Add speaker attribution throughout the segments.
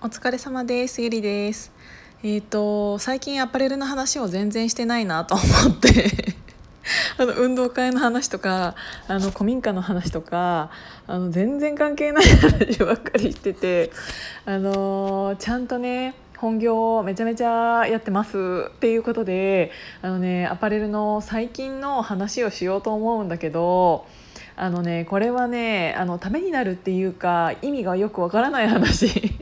Speaker 1: お疲れ様です。ゆりです。えっ、と最近アパレルの話を全然してないなと思って。あの運動会の話とかあの古民家の話とかあの全然関係ない話ばっかりしててあのちゃんとね本業めちゃめちゃやってます。っていうことであのねアパレルの最近の話をしようと思うんだけどあのねこれはねあのためになるっていうか意味がよくわからない話。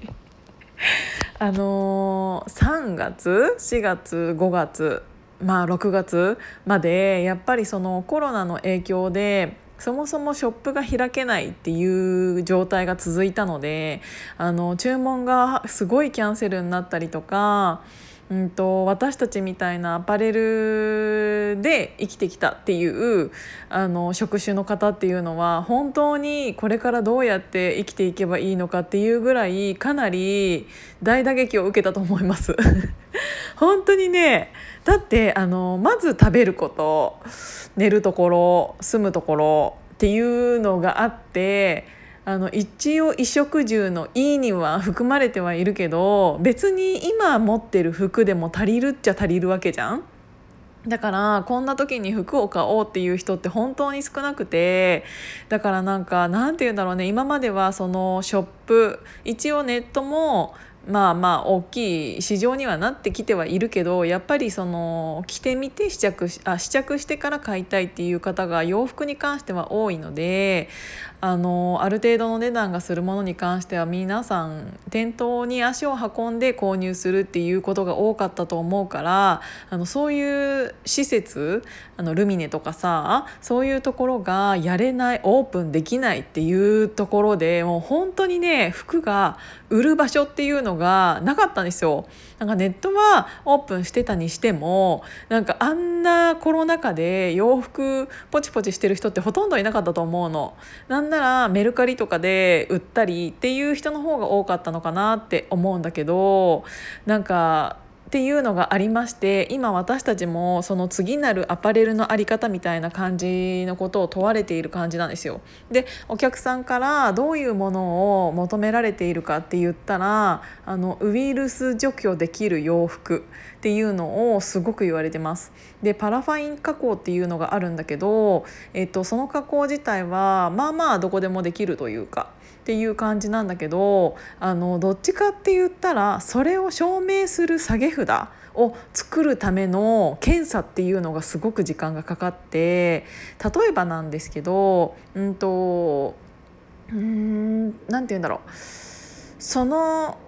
Speaker 1: あのー、3月？4月？5月？まあ6月？までやっぱりそのコロナの影響でそもそもショップが開けないっていう状態が続いたのであの注文がすごいキャンセルになったりとかうんと、私たちみたいなアパレルで生きてきたっていうあの職種の方っていうのは本当にこれからどうやって生きていけばいいのかっていうぐらいかなり大打撃を受けたと思います。本当にねだってあのまず食べること寝るところ住むところっていうのがあってあの一応衣食住の「い」には含まれてはいるけど別に今持ってる服でも足りるっちゃ足りるわけじゃん。だからこんな時に服を買おうっていう人って本当に少なくてだからなんかなんて言うんだろうね今まではそのショップ一応ネットもまあまあ大きい市場にはなってきてはいるけどやっぱりその着てみて試着しあ試着してから買いたいっていう方が洋服に関しては多いのであのある程度の値段がするものに関しては皆さん店頭に足を運んで購入するっていうことが多かったと思うからあのそういう施設あのルミネとかさそういうところがやれないオープンできないっていうところでもう本当にね服が売る場所っていうのががなかったんですよ。なんかネットはオープンしてたにしてもなんかあんなコロナ禍で洋服ポチポチしてる人ってほとんどいなかったと思うの。なんならメルカリとかで売ったりっていう人の方が多かったのかなって思うんだけどなんかっていうのがありまして今私たちもその次なるアパレルの在り方みたいな感じのことを問われている感じなんですよ。でお客さんからどういうものを求められているかって言ったらあのウイルス除去できる洋服っていうのをすごく言われてます。でパラファイン加工っていうのがあるんだけど、えっと、その加工自体はまあまあどこでもできるというか。っていう感じなんだけどあのどっちかって言ったらそれを証明する下げ札を作るための検査っていうのがすごく時間がかかって例えばなんですけどうんとうんなんて言うんだろうその、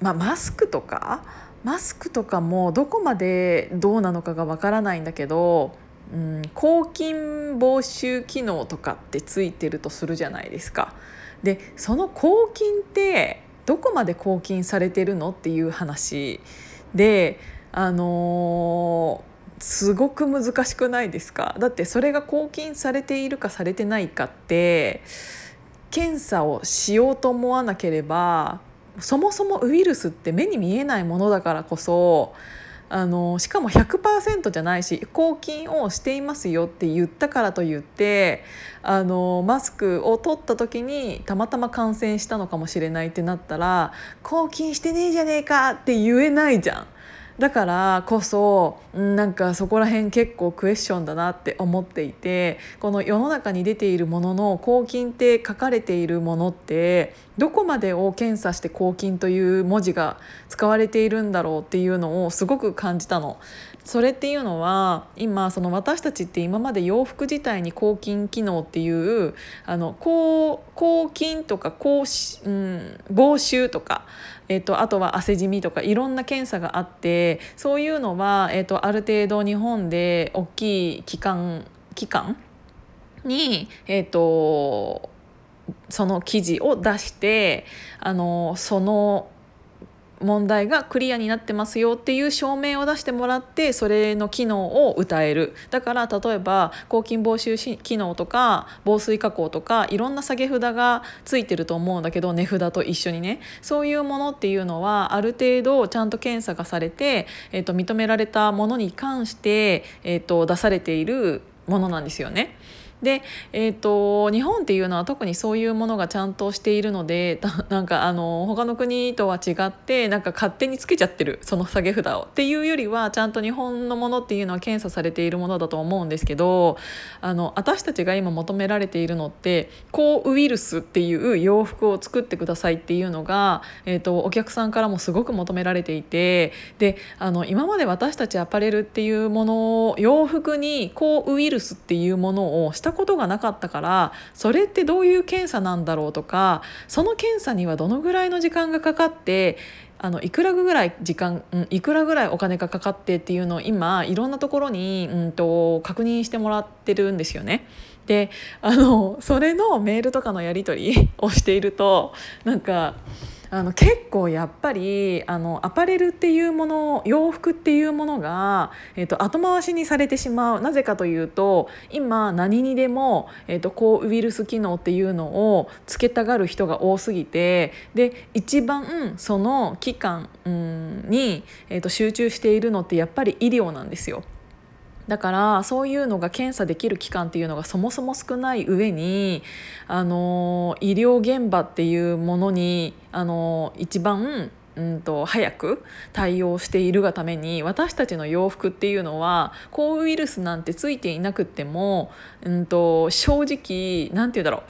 Speaker 1: まあ、マスクとかマスクとかもどこまでどうなのかがわからないんだけどうん、抗菌防臭機能とかってついてるとするじゃないですか。でその抗菌ってどこまで抗菌されてるのっていう話。であのー、すごく難しくないですか？だってそれが抗菌されているかされてないかって検査をしようと思わなければそもそもウイルスって目に見えないものだからこそあのしかも100%じゃないし抗菌をしていますよって言ったからといってあのマスクを取った時にたまたま感染したのかもしれないってなったら抗菌してねえじゃねえかって言えないじゃん。だからこそなんかそこら辺結構クエスチョンだなって思っていてこの世の中に出ているものの抗菌って書かれているものってどこまでを検査して抗菌という文字が使われているんだろうっていうのをすごく感じたの。それっていうのは今その私たちって今まで洋服自体に抗菌機能っていうあの抗抗菌とか抗、うん、防臭とか、えーと、あとは汗じみとかいろんな検査があってそういうのは、えーと、ある程度日本で大きい機関機関に、えーとその記事を出してあのその問題がクリアになってますよっていう証明を出してもらってそれの機能を歌えるだから例えば抗菌防臭機能とか防水加工とかいろんな下げ札がついてると思うんだけど値札と一緒にねそういうものっていうのはある程度ちゃんと検査がされて、えー、と認められたものに関して、えー、と出されているものなんですよね。で、えーと、日本っていうのは特にそういうものがちゃんとしているので なんかあの他の国とは違ってなんか勝手につけちゃってるその下げ札を。っていうよりはちゃんと日本のものっていうのは検査されているものだと思うんですけどあの私たちが今求められているのって抗ウイルスっていう洋服を作ってくださいっていうのが、えーと、お客さんからもすごく求められていてであの今まで私たちアパレルっていうものを洋服に抗ウイルスっていうものをしたことがなかったからそれってどういう検査なんだろうとかその検査にはどのぐらいの時間がかかってあのいくらぐらい時間、うん、いくらぐらいお金がかかってっていうのを今いろんなところに、うんと、確認してもらってるんですよね。であのそれのメールとかのやり取りをしているとなんかあの結構やっぱりあのアパレルっていうもの洋服っていうものが、えーと、後回しにされてしまうなぜかというと今何にでも、えーと、抗ウイルス機能っていうのをつけたがる人が多すぎてで一番その期間、に、えーと集中しているのってやっぱり医療なんですよ。だからそういうのが検査できる期間っていうのがそもそも少ない上にあの医療現場っていうものにあの一番うんと早く対応しているがために私たちの洋服っていうのは抗ウイルスなんてついていなくても、うんと、正直何て言うんだろ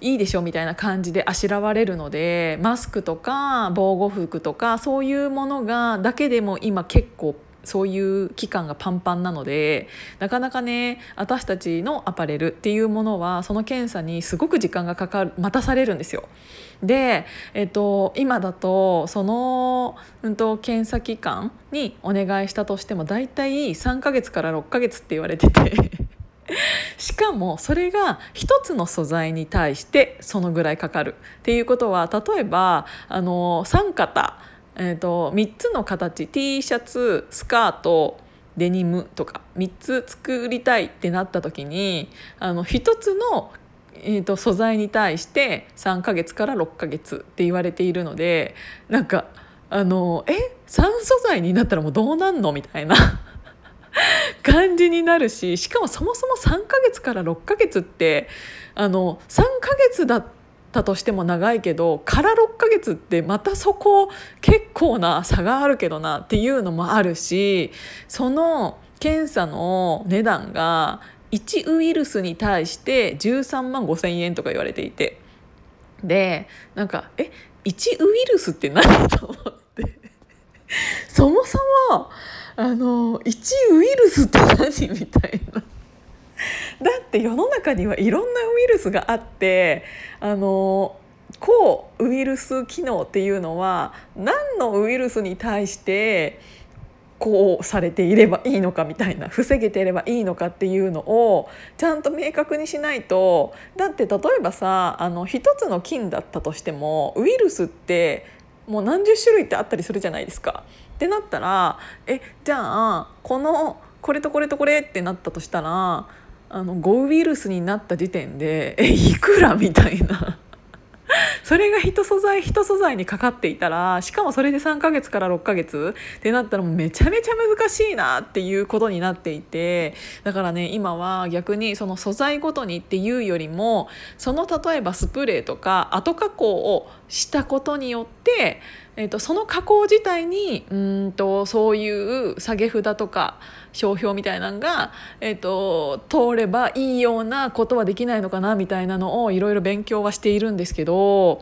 Speaker 1: ういいでしょみたいな感じであしらわれるのでマスクとか防護服とかそういうものがだけでも今結構そういう期間がパンパンなのでなかなかね私たちのアパレルっていうものはその検査にすごく時間がかかる待たされるんですよ。で、えっと、今だとその、うんと、検査期間にお願いしたとしても大体3ヶ月から6ヶ月って言われてて しかもそれが一つの素材に対してそのぐらいかかるっていうことは例えばあの3型えーと、3つの形 T シャツスカートデニムとか3つ作りたいってなった時にあの1つの、えーと、素材に対して3ヶ月から6ヶ月って言われているのでなんかあのえ3素材になったらもうどうなんのみたいな 感じになるししかもそもそも3ヶ月から6ヶ月ってあの3ヶ月だってたとしても長いけどから6ヶ月ってまたそこ結構な差があるけどなっていうのもあるしその検査の値段が1ウイルスに対して13万5千円とか言われていてでなんかえ1ウイルスって何と思ってそもそもあの1ウイルスって何みたいな。だって世の中にはいろんなウイルスがあってあの抗ウイルス機能っていうのは何のウイルスに対してこうされていればいいのかみたいな防げていればいいのかっていうのをちゃんと明確にしないとだって例えばさあの一つの菌だったとしてもウイルスってもう何十種類ってあったりするじゃないですか。ってなったらえじゃあこのこれとこれとこれってなったとしたらあのゴウイルスになった時点でえいくらみたいな。それが一素材一素材にかかっていたらしかもそれで3ヶ月から6ヶ月ってなったらめちゃめちゃ難しいなっていうことになっていてだからね今は逆にその素材ごとにっていうよりもその例えばスプレーとか後加工をしたことによってえーと、その加工自体にうんとそういう下げ札とか商標みたいなのが、えーと、通ればいいようなことはできないのかなみたいなのをいろいろ勉強はしているんですけど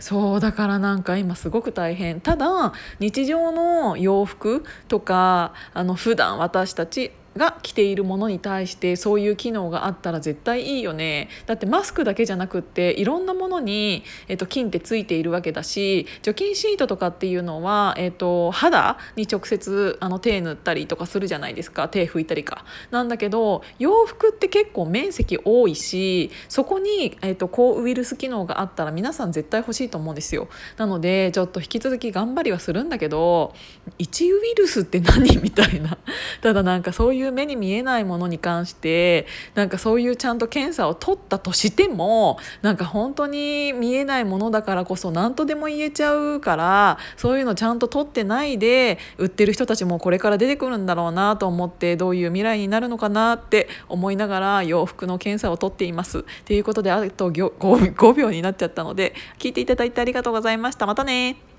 Speaker 1: そうだからなんか今すごく大変。ただ日常の洋服とかあの普段私たちが着ているものに対してそういう機能があったら絶対いいよね。だってマスクだけじゃなくっていろんなものに、えっと、菌ってついているわけだし除菌シートとかっていうのは、えっと、肌に直接あの手塗ったりとかするじゃないですか。手拭いたりか。なんだけど洋服って結構面積多いしそこに、えっと、抗ウイルス機能があったら皆さん絶対欲しいと思うんですよ。なのでちょっと引き続き頑張りはするんだけど1ウイルスって何？みたいな。ただなんかそういう目に見えないものに関してなんかそういうちゃんと検査を取ったとしてもなんか本当に見えないものだからこそ何とでも言えちゃうからそういうのちゃんと取ってないで売ってる人たちもこれから出てくるんだろうなと思ってどういう未来になるのかなって思いながら洋服の検査を取っています。ということであと 5, 5秒になっちゃったので聞いていただいただいてありがとうございました。またね